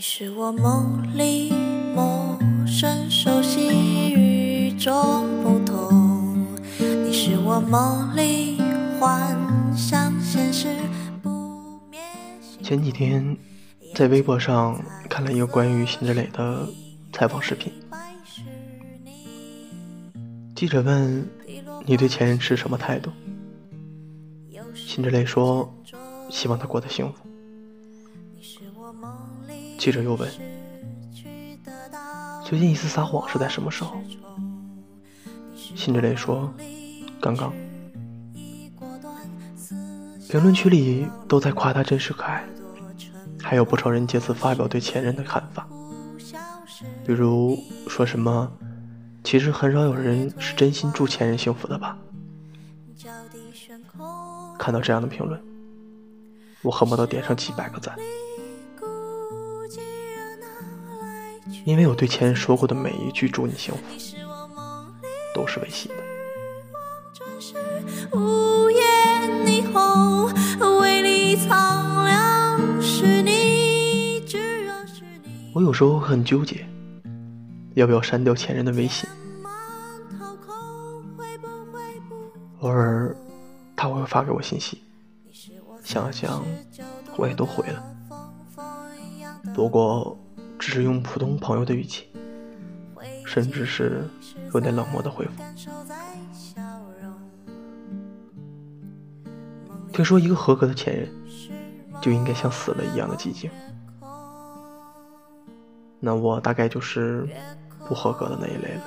你是我梦里陌生熟悉与众不同，你是我梦里幻想现实不灭。前几天在微博上看了一个关于辛芷蕾的采访视频，记者问你对前任是什么态度？辛芷蕾说希望他过得幸福。记者又问：“最近一次撒谎是在什么时候？”辛芷蕾说：“刚刚。”评论区里都在夸他真实可爱，还有不少人借此发表对前任的看法，比如说什么“其实很少有人是真心祝前任幸福的吧”。看到这样的评论，我恨不得点上几百个赞。因为我对前任说过的每一句“祝你幸福”，都是违心的。我有时候很纠结，要不要删掉前任的微信。偶尔他会发给我信息，想了想，我也都回了。不过。只是用普通朋友的语气，甚至是有点冷漠的回复。听说一个合格的前任就应该像死了一样的寂静，那我大概就是不合格的那一类了。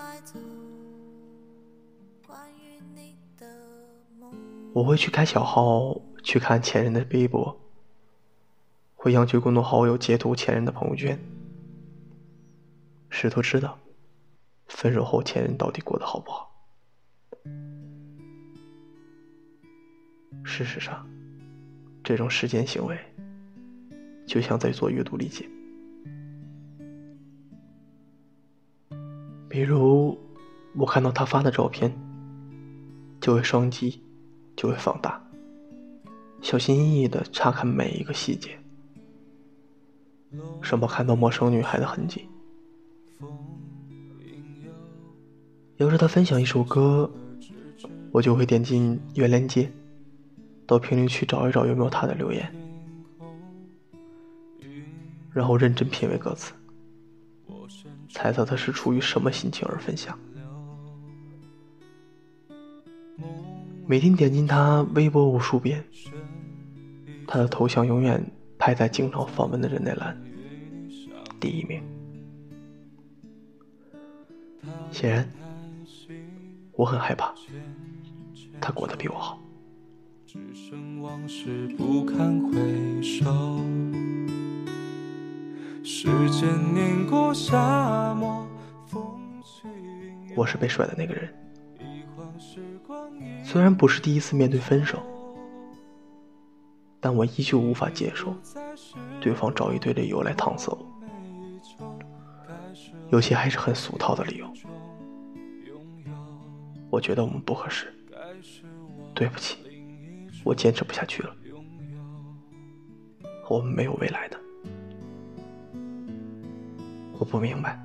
我会去开小号去看前任的微博，会央求共同好友截图前任的朋友圈。试图知道，分手后前任到底过得好不好。事实上，这种时间行为，就像在做阅读理解。比如，我看到他发的照片，就会双击，就会放大，小心翼翼的查看每一个细节，生怕看到陌生女孩的痕迹。要是他分享一首歌，我就会点进原链接，到评论区找一找有没有他的留言，然后认真品味歌词，猜测他是出于什么心情而分享。每天点进他微博无数遍，他的头像永远排在经常访问的人那栏第一名。显然，我很害怕他过得比我好。我是被甩的那个人，虽然不是第一次面对分手，但我依旧无法接受对方找一堆理由来搪塞我。有些还是很俗套的理由，我觉得我们不合适，对不起，我坚持不下去了，我们没有未来的。我不明白，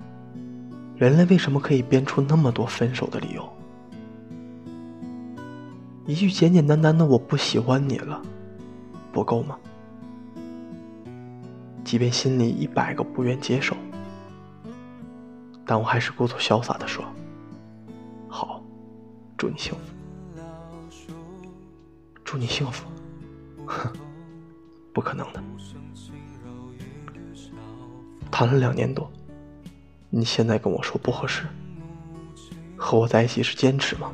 人类为什么可以编出那么多分手的理由？一句简简单单的“我不喜欢你了”，不够吗？即便心里一百个不愿接受。但我还是故作潇洒的说：“，祝你幸福，祝你幸福。”哼，不可能的。谈了两年多，你现在跟我说不合适，和我在一起是坚持吗？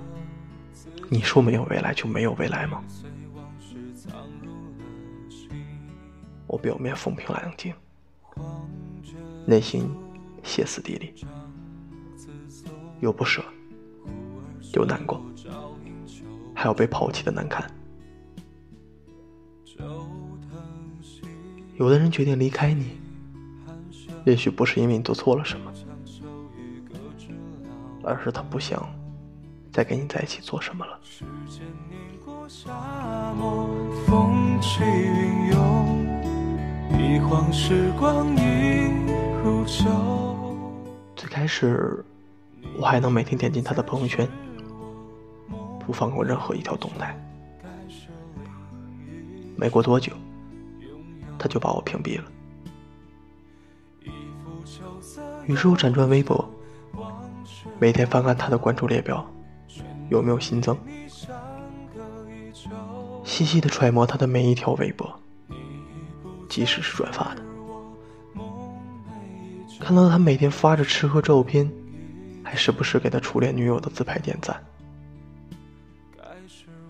你说没有未来就没有未来吗？我表面风平浪静，内心歇斯底里。又不舍，有难过，还有被抛弃的难堪。有的人决定离开你，也许不是因为你做错了什么，而是他不想再跟你在一起做什么了。一晃时光最开始，我还能每天点进他的朋友圈，不放过任何一条动态。没过多久，他就把我屏蔽了。于是我辗转微博，每天翻看他的关注列表，有没有新增，细细的揣摩他的每一条微博，即使是转发的。看到他每天发着吃喝照片，还时不时给他初恋女友的自拍点赞，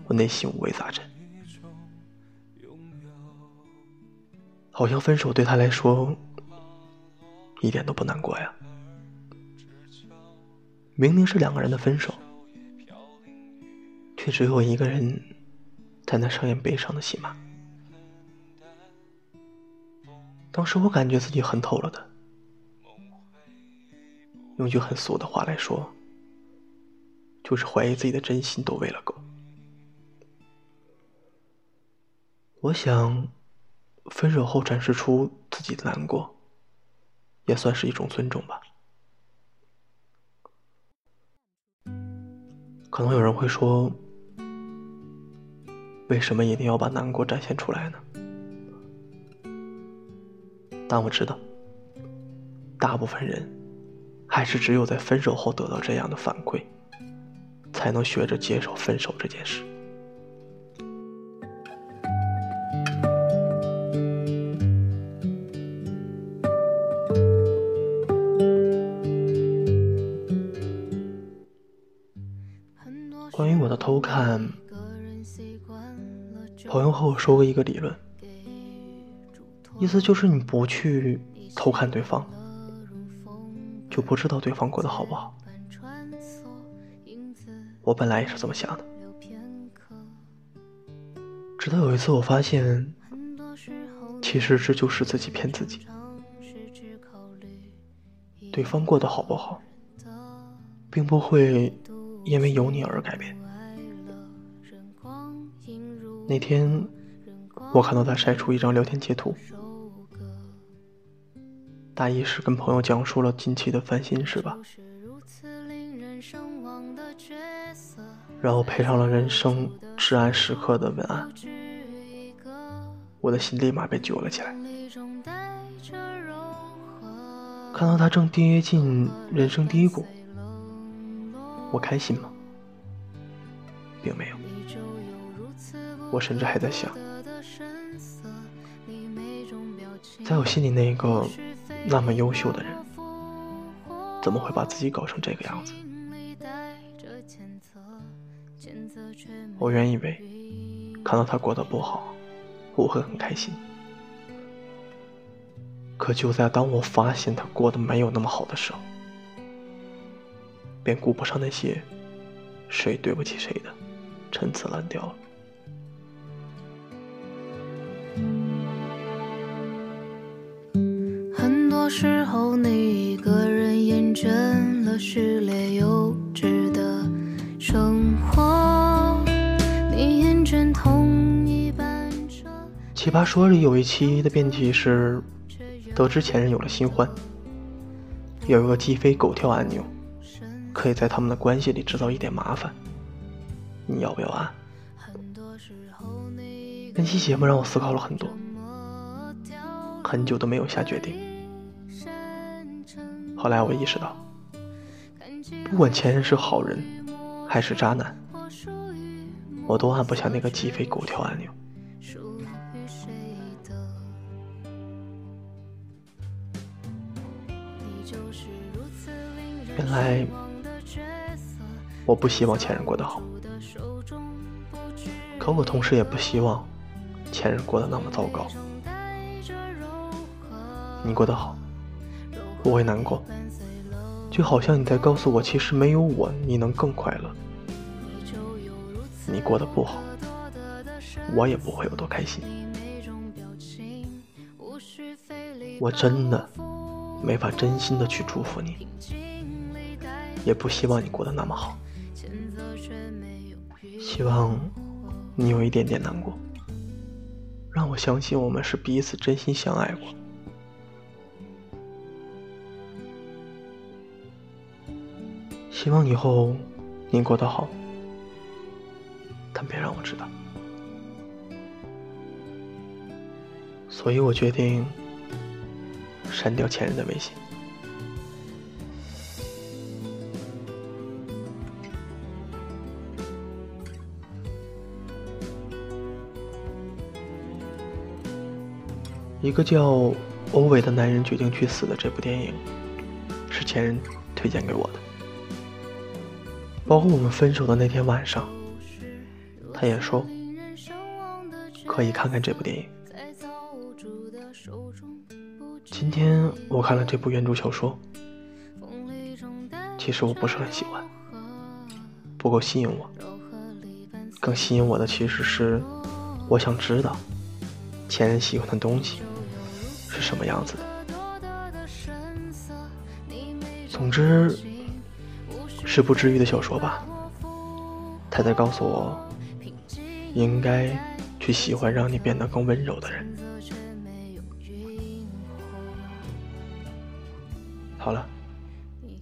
我内心五味杂陈。好像分手对他来说一点都不难过呀。明明是两个人的分手，却只有一个人在那上演悲伤的戏码。当时我感觉自己恨透了的。用句很俗的话来说，就是怀疑自己的真心都喂了狗。我想，分手后展示出自己的难过，也算是一种尊重吧。可能有人会说，为什么一定要把难过展现出来呢？但我知道，大部分人。还是只有在分手后得到这样的反馈，才能学着接受分手这件事。关于我的偷看，朋友和我说过一个理论，意思就是你不去偷看对方。就不知道对方过得好不好。我本来也是这么想的，直到有一次我发现，其实这就是自己骗自己。对方过得好不好，并不会因为有你而改变。那天，我看到他晒出一张聊天截图。大意是跟朋友讲述了近期的烦心事吧，然后配上了人生至暗时刻的文案，我的心立马被揪了起来。看到他正跌进人生低谷，我开心吗？并没有，我甚至还在想，在我心里那个。那么优秀的人，怎么会把自己搞成这个样子？我原以为看到他过得不好，我会很开心。可就在当我发现他过得没有那么好的时候，便顾不上那些谁对不起谁的陈词滥调了。很多时候，你一个人厌倦了序列幼稚的生活。你厌倦同一班车。奇葩说里有一期的辩题是，得知前任有了新欢，有一个鸡飞狗跳按钮，可以在他们的关系里制造一点麻烦。你要不要按？那期节目让我思考了很多，很久都没有下决定。后来我意识到，不管前任是好人还是渣男，我都按不下那个鸡飞狗跳按钮。原来我不希望前任过得好，可我同时也不希望前任过得那么糟糕。你过得好。不会难过，就好像你在告诉我，其实没有我，你能更快乐。你过得不好，我也不会有多开心。我真的没法真心的去祝福你，也不希望你过得那么好。希望你有一点点难过。让我相信我们是彼此真心相爱过。希望以后你过得好但别让我知道。所以我决定删掉前任的微信。一个叫欧伟的男人决定去死的这部电影，是前任推荐给我的。包括我们分手的那天晚上，他也说可以看看这部电影。今天我看了这部原著小说，其实我不是很喜欢，不够吸引我。更吸引我的其实是，我想知道前任喜欢的东西。是什么样子的？总之，是不治愈的小说吧。他在告诉我，应该去喜欢让你变得更温柔的人。好了，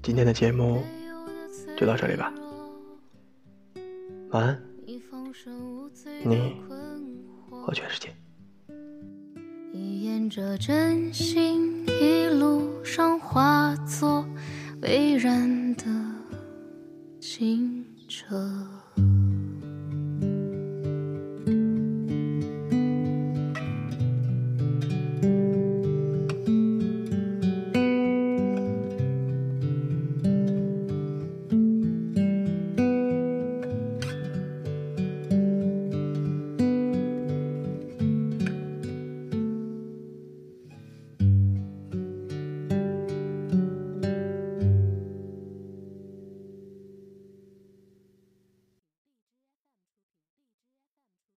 今天的节目就到这里吧。晚安，你和全世界。沿着真心一路上化作微然的清澈。